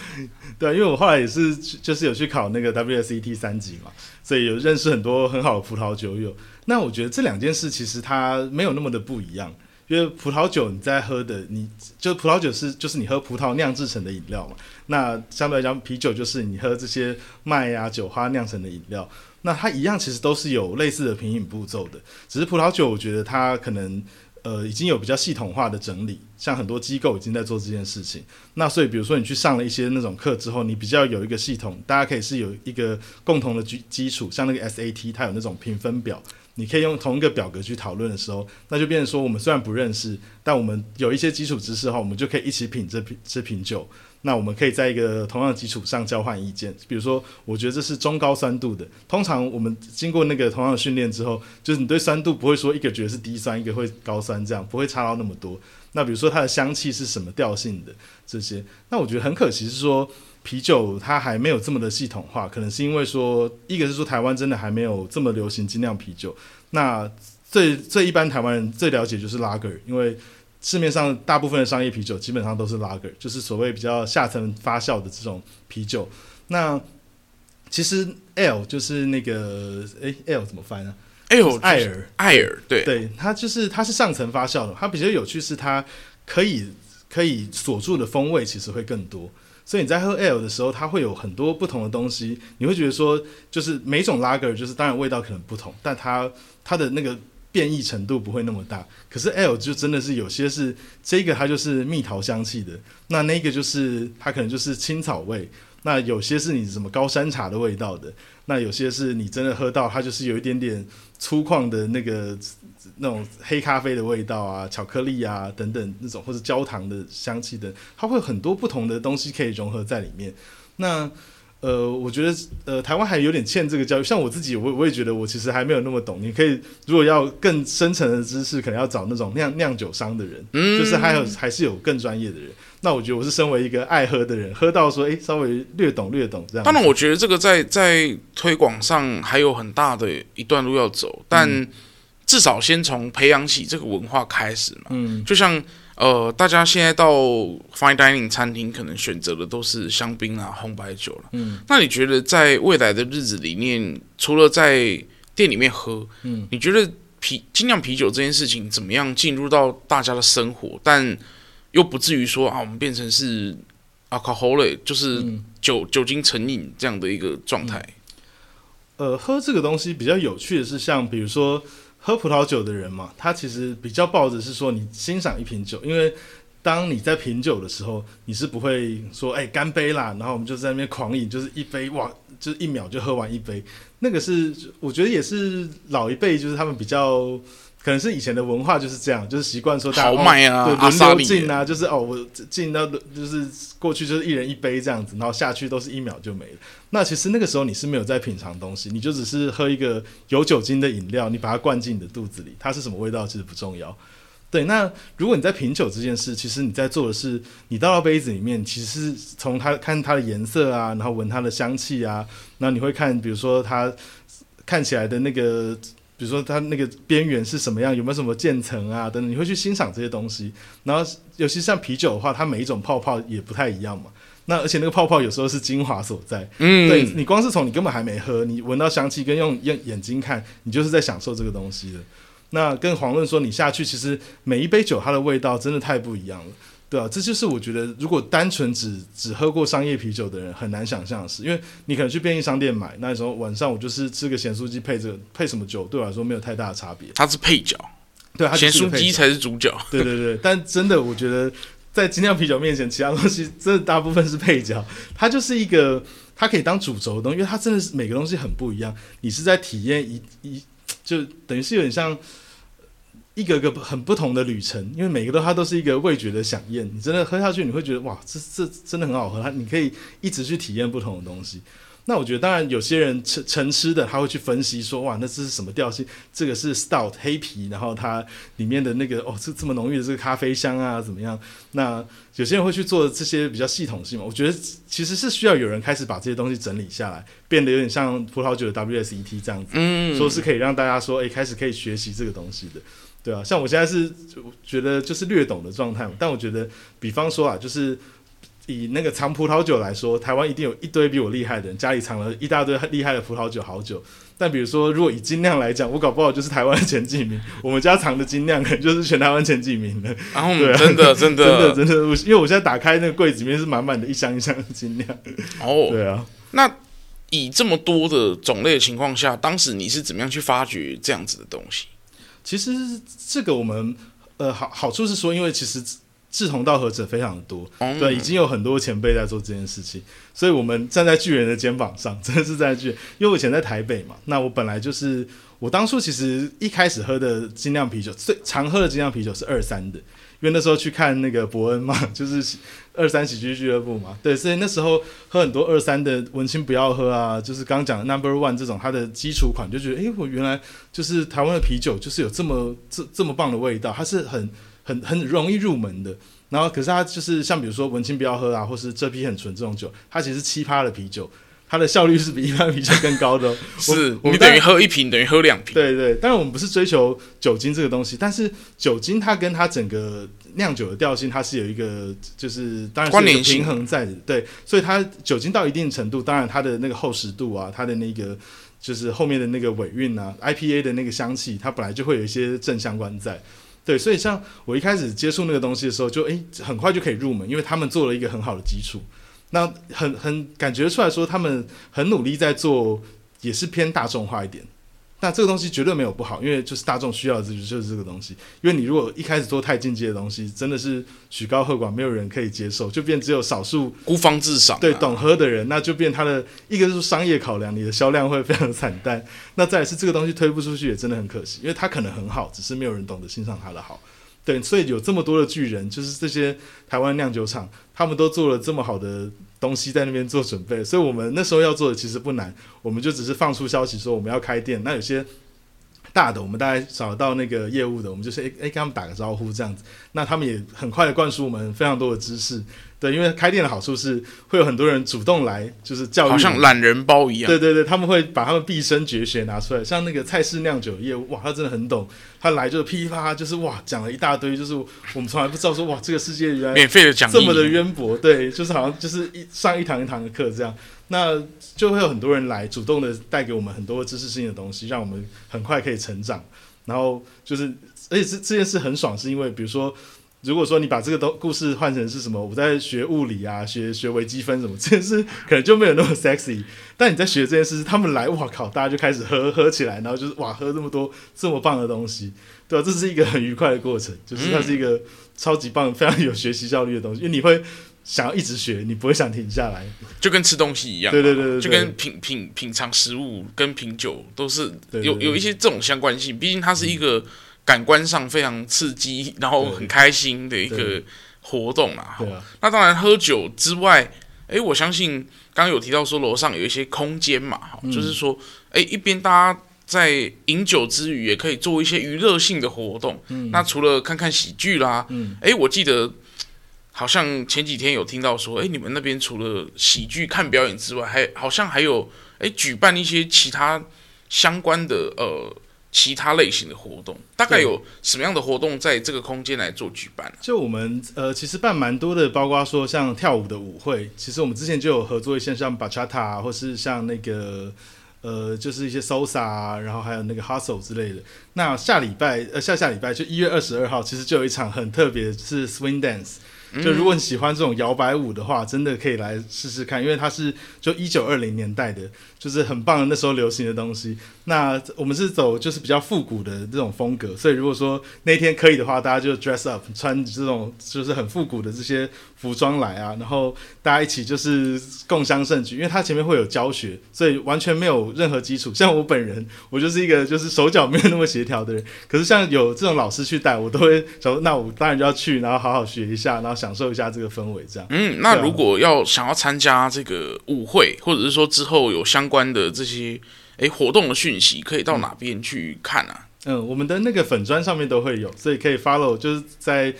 B: 对，因为我后来也是就是有去考那个 WSET 三级嘛，所以有认识很多很好的葡萄酒友。那我觉得这两件事其实它没有那么的不一样，因为葡萄酒你在喝的，你就葡萄酒是就是你喝葡萄酿制成的饮料嘛。那相对来讲，啤酒就是你喝这些麦啊酒花酿成的饮料。那它一样，其实都是有类似的品饮步骤的，只是葡萄酒，我觉得它可能呃已经有比较系统化的整理，像很多机构已经在做这件事情。那所以，比如说你去上了一些那种课之后，你比较有一个系统，大家可以是有一个共同的基基础，像那个 SAT，它有那种评分表，你可以用同一个表格去讨论的时候，那就变成说，我们虽然不认识，但我们有一些基础知识后，我们就可以一起品这瓶这瓶酒。那我们可以在一个同样的基础上交换意见，比如说，我觉得这是中高酸度的。通常我们经过那个同样的训练之后，就是你对酸度不会说一个觉得是低酸，一个会高酸，这样不会差到那么多。那比如说它的香气是什么调性的这些，那我觉得很可惜是说啤酒它还没有这么的系统化，可能是因为说，一个是说台湾真的还没有这么流行精酿啤酒。那最最一般台湾人最了解就是拉格因为。市面上大部分的商业啤酒基本上都是 Lager，就是所谓比较下层发酵的这种啤酒。那其实 Ale 就是那个诶 Ale 怎么翻呢
A: ？Ale
B: 艾尔
A: 艾尔对
B: 对，它就是它是上层发酵的。它比较有趣是它可以可以锁住的风味其实会更多。所以你在喝 Ale 的时候，它会有很多不同的东西。你会觉得说，就是每种 Lager 就是当然味道可能不同，但它它的那个。变异程度不会那么大，可是 L 就真的是有些是这个它就是蜜桃香气的，那那个就是它可能就是青草味，那有些是你什么高山茶的味道的，那有些是你真的喝到它就是有一点点粗犷的那个那种黑咖啡的味道啊，巧克力啊等等那种或者焦糖的香气的，它会很多不同的东西可以融合在里面。那呃，我觉得呃，台湾还有点欠这个教育。像我自己，我我也觉得我其实还没有那么懂。你可以如果要更深层的知识，可能要找那种 [laughs] 酿酿酒商的人，嗯，就是还有还是有更专业的人。那我觉得我是身为一个爱喝的人，喝到说，哎，稍微略懂略懂这样。
A: 当然，我觉得这个在在推广上还有很大的一段路要走，但至少先从培养起这个文化开始嘛。嗯，就像。呃，大家现在到 fine dining 餐厅，可能选择的都是香槟啊、红白酒了。嗯，那你觉得在未来的日子里面，除了在店里面喝，嗯，你觉得啤精酿啤酒这件事情怎么样进入到大家的生活，但又不至于说啊，我们变成是 alcoholic，就是酒、嗯、酒精成瘾这样的一个状态？
B: 呃，喝这个东西比较有趣的是，像比如说。喝葡萄酒的人嘛，他其实比较抱着是说，你欣赏一瓶酒，因为当你在品酒的时候，你是不会说，哎，干杯啦，然后我们就在那边狂饮，就是一杯哇，就是一秒就喝完一杯。那个是我觉得也是老一辈，就是他们比较。可能是以前的文化就是这样，就是习惯说大家
A: 豪迈啊，
B: 对，轮流进啊，就是哦，我进到就是过去就是一人一杯这样子，然后下去都是一秒就没了。那其实那个时候你是没有在品尝东西，你就只是喝一个有酒精的饮料，你把它灌进你的肚子里，它是什么味道其实不重要。对，那如果你在品酒这件事，其实你在做的是，你倒到杯子里面，其实是从它看它的颜色啊，然后闻它的香气啊，然后你会看，比如说它看起来的那个。比如说它那个边缘是什么样，有没有什么渐层啊等等，你会去欣赏这些东西。然后，尤其像啤酒的话，它每一种泡泡也不太一样嘛。那而且那个泡泡有时候是精华所在。嗯，对，你光是从你根本还没喝，你闻到香气跟用用眼睛看，你就是在享受这个东西的。那跟黄论说，你下去其实每一杯酒它的味道真的太不一样了。对啊，这就是我觉得，如果单纯只只喝过商业啤酒的人很难想象的事，因为你可能去便利商店买，那时候晚上我就是吃个咸酥鸡配这个配什么酒，对我来说没有太大的差别。
A: 它是配角，
B: 对，咸
A: 酥鸡才是主角。
B: 对对对，但真的，我觉得在精酿啤酒面前，其他东西真的大部分是配角。它就是一个，它可以当主轴的东西，因为它真的是每个东西很不一样。你是在体验一一，就等于是有点像。一个个很不同的旅程，因为每个都它都是一个味觉的饗宴。你真的喝下去，你会觉得哇，这这真的很好喝。它你可以一直去体验不同的东西。那我觉得，当然有些人成成吃的，他会去分析说，哇，那这是什么调性？这个是 stout 黑啤，然后它里面的那个哦，这这么浓郁的这个咖啡香啊，怎么样？那有些人会去做这些比较系统性嘛？我觉得其实是需要有人开始把这些东西整理下来，变得有点像葡萄酒的 WSET 这样子，嗯，说是可以让大家说，哎，开始可以学习这个东西的。对啊，像我现在是觉得就是略懂的状态嘛，但我觉得，比方说啊，就是以那个藏葡萄酒来说，台湾一定有一堆比我厉害的人，家里藏了一大堆厉害的葡萄酒好酒。但比如说，如果以精酿来讲，我搞不好就是台湾前几名，我们家藏的精酿可能就是全台湾前几名的。[laughs]
A: 然后，真的真的真的
B: 真的，因为我现在打开那个柜子里面是满满的一箱一箱的精酿。哦，对啊。
A: 那以这么多的种类的情况下，当时你是怎么样去发掘这样子的东西？
B: 其实这个我们呃好好处是说，因为其实志同道合者非常多，嗯、对，已经有很多前辈在做这件事情，所以我们站在巨人的肩膀上，真的是站在巨人。因为我以前在台北嘛，那我本来就是我当初其实一开始喝的精酿啤酒，最常喝的精酿啤酒是二三的。因为那时候去看那个伯恩嘛，[laughs] 就是二三喜剧俱乐部嘛，对，所以那时候喝很多二三的文青不要喝啊，就是刚讲的 Number One 这种它的基础款，就觉得诶，我原来就是台湾的啤酒就是有这么这这么棒的味道，它是很很很容易入门的。然后可是它就是像比如说文青不要喝啊，或是这批很纯这种酒，它其实是奇葩的啤酒。它的效率是比一般啤酒更高的，[laughs]
A: 是你等于喝一瓶等于喝两瓶。
B: 对对，当然我们不是追求酒精这个东西，但是酒精它跟它整个酿酒的调性，它是有一个就是当然是有平衡在的。对，所以它酒精到一定程度，当然它的那个厚实度啊，它的那个就是后面的那个尾韵啊，IPA 的那个香气，它本来就会有一些正相关在。对，所以像我一开始接触那个东西的时候，就诶很快就可以入门，因为他们做了一个很好的基础。那很很感觉出来说，他们很努力在做，也是偏大众化一点。那这个东西绝对没有不好，因为就是大众需要的就是这个东西。因为你如果一开始做太进阶的东西，真的是曲高和寡，没有人可以接受，就变只有少数
A: 孤芳自赏、啊，
B: 对懂喝的人，那就变他的一个是商业考量，你的销量会非常惨淡。那再来是这个东西推不出去，也真的很可惜，因为它可能很好，只是没有人懂得欣赏它的好。对，所以有这么多的巨人，就是这些台湾酿酒厂，他们都做了这么好的东西在那边做准备，所以我们那时候要做的其实不难，我们就只是放出消息说我们要开店。那有些大的，我们大概找到那个业务的，我们就是诶诶跟他们打个招呼这样子，那他们也很快的灌输我们非常多的知识。对，因为开店的好处是会有很多人主动来，就是教育，
A: 好像懒人包一样。
B: 对对对，他们会把他们毕生绝学拿出来，像那个蔡氏酿酒业务，哇，他真的很懂。他来就噼里啪啦，就是哇，讲了一大堆，就是我们从来不知道说哇，这个世界原来
A: 免费的讲
B: 这么的渊博。对，就是好像就是一上一堂一堂的课这样，那就会有很多人来主动的带给我们很多知识性的东西，让我们很快可以成长。然后就是，而且这这件事很爽，是因为比如说。如果说你把这个都故事换成是什么，我在学物理啊，学学微积分什么，[laughs] 这件事可能就没有那么 sexy。但你在学这件事，他们来，哇靠，大家就开始喝喝起来，然后就是哇，喝这么多这么棒的东西，对吧？这是一个很愉快的过程，就是它是一个超级棒、非常有学习效率的东西，因为你会想要一直学，你不会想停下来，
A: 就跟吃东西一样，
B: 对对对，对，
A: 就跟品品品尝食物跟品酒都是有有一些这种相关性，毕竟它是一个。感官上非常刺激，然后很开心的一个活动啦。
B: 对啊，
A: 那当然喝酒之外，诶，我相信刚刚有提到说楼上有一些空间嘛，哈、嗯，就是说，诶，一边大家在饮酒之余，也可以做一些娱乐性的活动。嗯，那除了看看喜剧啦，嗯，诶，我记得好像前几天有听到说，诶，你们那边除了喜剧看表演之外，还好像还有诶举办一些其他相关的呃。其他类型的活动，大概有什么样的活动在这个空间来做举办？
B: 就我们呃，其实办蛮多的，包括说像跳舞的舞会，其实我们之前就有合作一些像 Bachata 或是像那个呃，就是一些 Salsa 啊，然后还有那个 Hustle 之类的。那下礼拜呃，下下礼拜就一月二十二号，其实就有一场很特别，是 Swing Dance。就如果你喜欢这种摇摆舞的话，真的可以来试试看，因为它是就一九二零年代的，就是很棒的那时候流行的东西。那我们是走就是比较复古的这种风格，所以如果说那天可以的话，大家就 dress up 穿这种就是很复古的这些服装来啊，然后大家一起就是共襄盛举，因为它前面会有教学，所以完全没有任何基础。像我本人，我就是一个就是手脚没有那么协调的人，可是像有这种老师去带，我都会想说，那我当然就要去，然后好好学一下，然后。享受一下这个氛围，这样。
A: 嗯，那如果要想要参加这个舞会，或者是说之后有相关的这些诶活动的讯息，可以到哪边去看啊？
B: 嗯，我们的那个粉砖上面都会有，所以可以 follow，就是在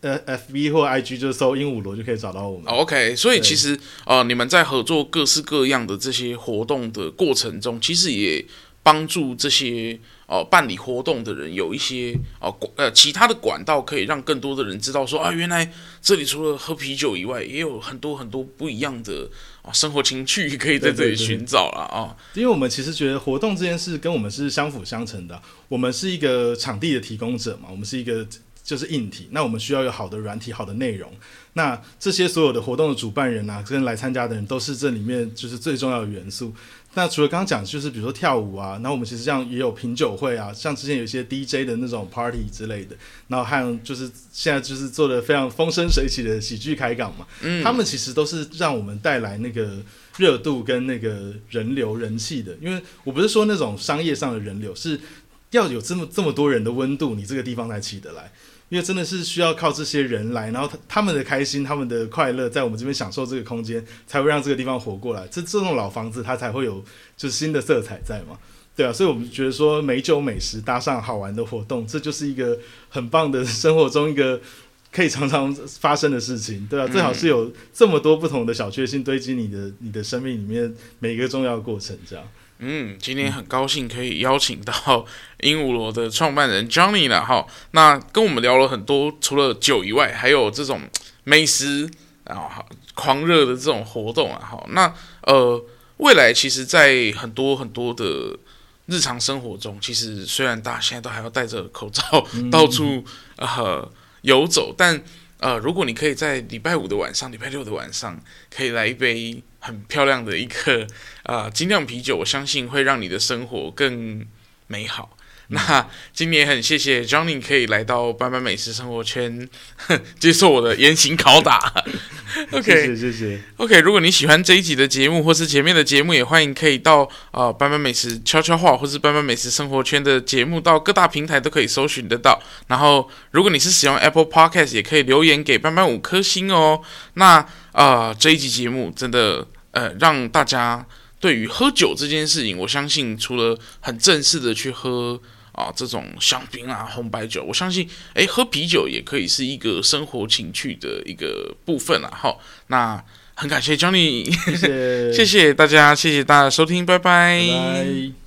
B: 呃 FB 或 IG 就搜鹦鹉螺就可以找到我们。
A: OK，所以其实呃你们在合作各式各样的这些活动的过程中，其实也帮助这些。哦，办理活动的人有一些哦管呃其他的管道，可以让更多的人知道说啊，原来这里除了喝啤酒以外，也有很多很多不一样的啊生活情趣可以在这里寻找了啊。
B: 因为我们其实觉得活动这件事跟我们是相辅相成的，我们是一个场地的提供者嘛，我们是一个就是硬体，那我们需要有好的软体、好的内容。那这些所有的活动的主办人啊，跟来参加的人都是这里面就是最重要的元素。那除了刚刚讲，就是比如说跳舞啊，然后我们其实这样也有品酒会啊，像之前有一些 DJ 的那种 party 之类的，然后还有就是现在就是做的非常风生水起的喜剧开港嘛，嗯，他们其实都是让我们带来那个热度跟那个人流人气的，因为我不是说那种商业上的人流，是要有这么这么多人的温度，你这个地方才起得来。因为真的是需要靠这些人来，然后他他们的开心、他们的快乐，在我们这边享受这个空间，才会让这个地方活过来。这这种老房子，它才会有就是新的色彩在嘛，对啊。所以我们觉得说美酒美食搭上好玩的活动，这就是一个很棒的生活中一个可以常常发生的事情，对啊。最好是有这么多不同的小确幸堆积你的你的生命里面每一个重要过程，这样。
A: 嗯，今天很高兴可以邀请到鹦鹉螺的创办人 Johnny 了哈。那跟我们聊了很多，除了酒以外，还有这种美食啊，狂热的这种活动啊。好，那呃，未来其实，在很多很多的日常生活中，其实虽然大家现在都还要戴着口罩到处呃游走，但呃，如果你可以在礼拜五的晚上、礼拜六的晚上，可以来一杯。很漂亮的一个啊 [laughs] 精酿啤酒，我相信会让你的生活更美好。那今年很谢谢 Johnny 可以来到斑斑美食生活圈，[laughs] 接受我的严刑拷打。[laughs] OK，
B: 谢谢谢谢。
A: OK，如果你喜欢这一集的节目，或是前面的节目，也欢迎可以到呃斑斑美食悄悄话，或是斑斑美食生活圈的节目，到各大平台都可以搜寻得到。然后，如果你是使用 Apple Podcast，也可以留言给斑斑五颗星哦。那呃这一集节目真的呃让大家对于喝酒这件事情，我相信除了很正式的去喝。啊，这种香槟啊、红白酒，我相信，诶，喝啤酒也可以是一个生活情趣的一个部分了。好，那很感谢 Johnny，
B: 谢谢，[laughs]
A: 谢谢大家，谢谢大家收听，拜拜。
B: 拜拜。